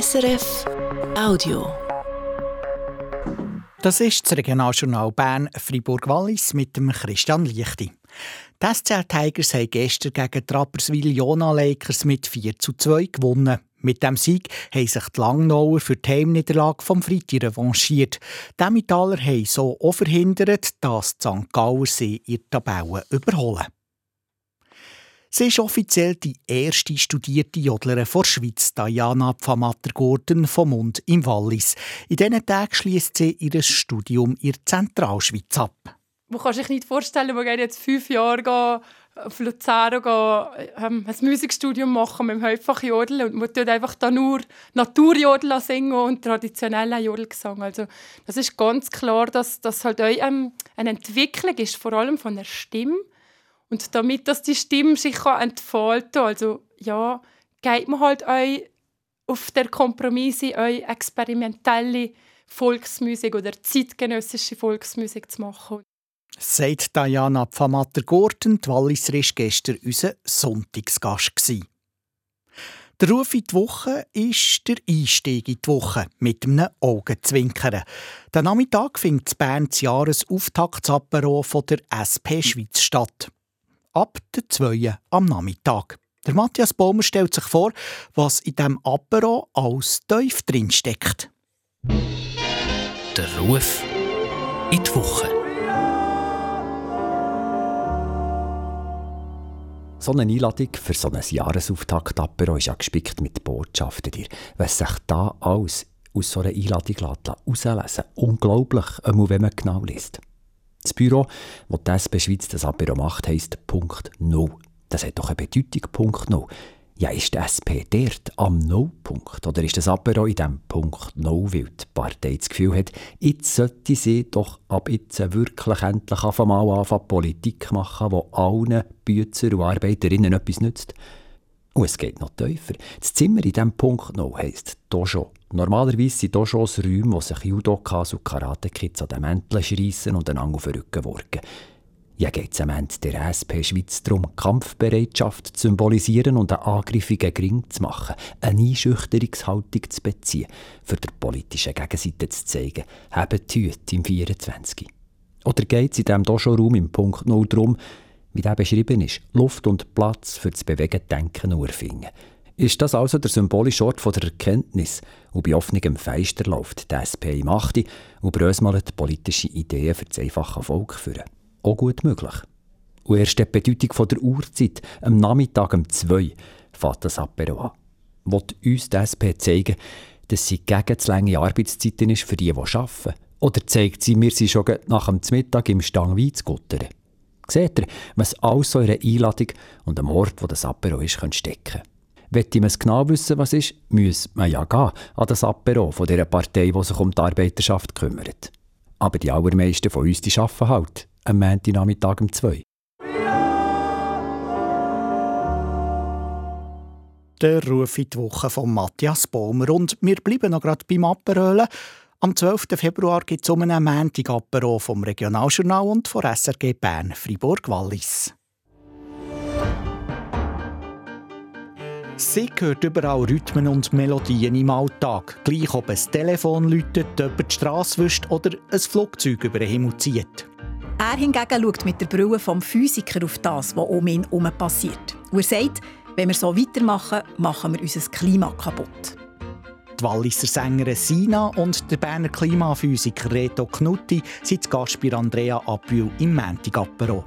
SRF Audio. Das ist das Regionaljournal Bern Fribourg-Wallis mit dem Christian Lichti. Die SCL Tigers haben gestern gegen die Rapperswil-Jona Lakers mit 4 zu 2 gewonnen. Mit dem Sieg haben sich die Langnauer für die Heimniederlage vom Freitag revanchiert. Die Emmentaler haben so auch verhindert, dass die St. Gauer sie in der überholen. Sie ist offiziell die erste studierte Jodlerin der Schweiz, Diana Pfamatter-Gurten vom Mund im Wallis. In diesen Tagen schließt sie ihr Studium in der Zentralschweiz ab. Man kann sich nicht vorstellen, man geht jetzt fünf Jahre auf Luzern gehen, ähm, ein Musikstudium machen mit dem Hauptfach Jodel und man tut einfach da nur Naturjodel singen und traditionellen Jodelgesang. Also das ist ganz klar, dass das halt auch ähm, eine Entwicklung ist, vor allem von der Stimme und damit dass die Stimme sich entfalten kann, also ja, geht man halt euch auf der Kompromisse euch experimentelle Volksmusik oder zeitgenössische Volksmusik zu machen. Sagt Diana Pfamatter-Gurten, die Walliser war gestern unser Sonntagsgast. Der Ruf in die Woche ist der Einstieg in die Woche mit einem Augenzwinkern. Der Nachmittag findet in Bern das Jahresauftaktsapero der SP Schweiz statt ab der 2 am Nachmittag. Der Matthias Baumer stellt sich vor, was in diesem Apero als tief drinsteckt. Der Ruf in die Woche. So eine Einladung für so ein Jahresauftakt-Apero ist ja gespickt mit Botschaften. Was sich da alles aus so einer Einladung herauslesen lässt, unglaublich, wenn man genau liest. Das Büro, das die SP Schweiz das Apero macht, heisst Punkt Null. Das hat doch eine Bedeutung, Punkt Null. Ja, ist die SP dort am Nullpunkt? Oder ist das Apero in diesem Punkt Null, weil die Partei das Gefühl hat, jetzt sollte sie doch ab jetzt wirklich endlich mal anfangen, Politik machen, die allen Bützer und Arbeiterinnen etwas nützt? Und es geht noch tiefer. Das Zimmer in diesem Punkt Null heisst Dojo. Normalerweise sind Dojos Räume, wo sich Judokas und Karate-Kids an den Mänteln schreissen und einander auf den Rücken worgen. Ja, geht es am Ende der SP Schweiz darum, Kampfbereitschaft zu symbolisieren und einen angriffigen Gring zu machen, eine Einschüchterungshaltung zu beziehen, für der politischen Gegenseite zu zeigen, haben die Hüte im 24. Oder geht es in diesem Dojo-Raum im Punkt 0 darum, wie der beschrieben ist, Luft und Platz für das Bewegen, Denken und Erfinden, ist das also der symbolische Ort der Erkenntnis und bei offenem Feister läuft die SP im Achte und brösmelt politische Ideen für das einfache Volk führen. Auch gut möglich. Und erst die Bedeutung der Uhrzeit, am Nachmittag um zwei, fährt das Apero an. Wollt uns die SP zeigen, dass sie gegen zu lange Arbeitszeiten ist für die, die arbeiten? Oder zeigt sie, wir sind schon nach dem Mittag im Stang Wein zu guttern? Seht ihr, was alles so in einer Einladung und am Ort, wo das Apero ist, stecken kann? Wenn man genau wissen, was ist, muss man ja gehen an das Apero von dieser Partei, die sich um die Arbeiterschaft kümmert. Aber die allermeisten von uns die arbeiten halt am Montagnachmittag um zwei. Der Ruf in die Woche von Matthias Baumer. Und wir bleiben noch gerade beim Aperölen. Am 12. Februar gibt es um einen Montag vom Regionaljournal und von SRG Bern Fribourg-Wallis. Sie hört überall Rhythmen und Melodien im Alltag. Gleich ob ein Telefon läutet, jemand die Straße wischt oder ein Flugzeug über den Himmel zieht. Er hingegen schaut mit der Brille vom Physiker auf das, was um ihn herum passiert. Und er sagt, wenn wir so weitermachen, machen wir unser Klima kaputt. Die Walliser Sängerin Sina und der Berner Klimaphysiker Reto Knutti sind Gast bei Andrea Apül im Montigapero.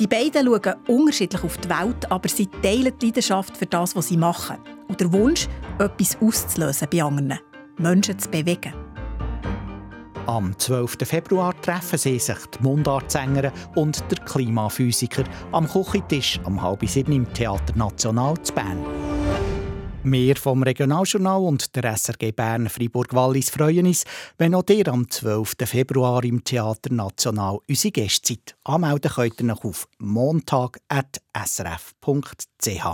Die beiden schauen unterschiedlich auf die Welt, aber sie teilen die Leidenschaft für das, was sie machen. Und der Wunsch, etwas auszulösen bei anderen. Menschen zu bewegen. Am 12. Februar treffen sie sich die Mundartsängerin und der Klimaphysiker am Küchentisch am halb sieben im Theater National zu Bern. Wir vom Regionaljournal und der SRG Bern Fribourg-Wallis freuen uns, wenn auch ihr am 12. Februar im Theater National unsere Gäste. Anmelden könnt ihr noch auf montag.srf.ch.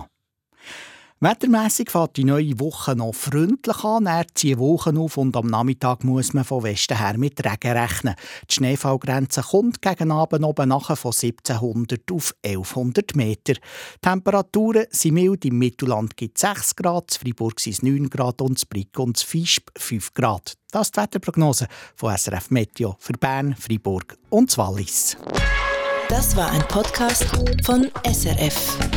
Wettermässig fängt die neue Woche noch freundlich an. Er zieht Wochen auf und am Nachmittag muss man von Westen her mit Regen rechnen. Die Schneefallgrenze kommt gegen Abend oben nachher von 1700 auf 1100 Meter. Temperaturen sind mild. Im Mittelland gibt es 6 Grad, in Freiburg sind es 9 Grad und in Brick und Fischb 5 Grad. Das ist die Wetterprognose von SRF Meteo für Bern, Freiburg und Wallis. Das war ein Podcast von SRF.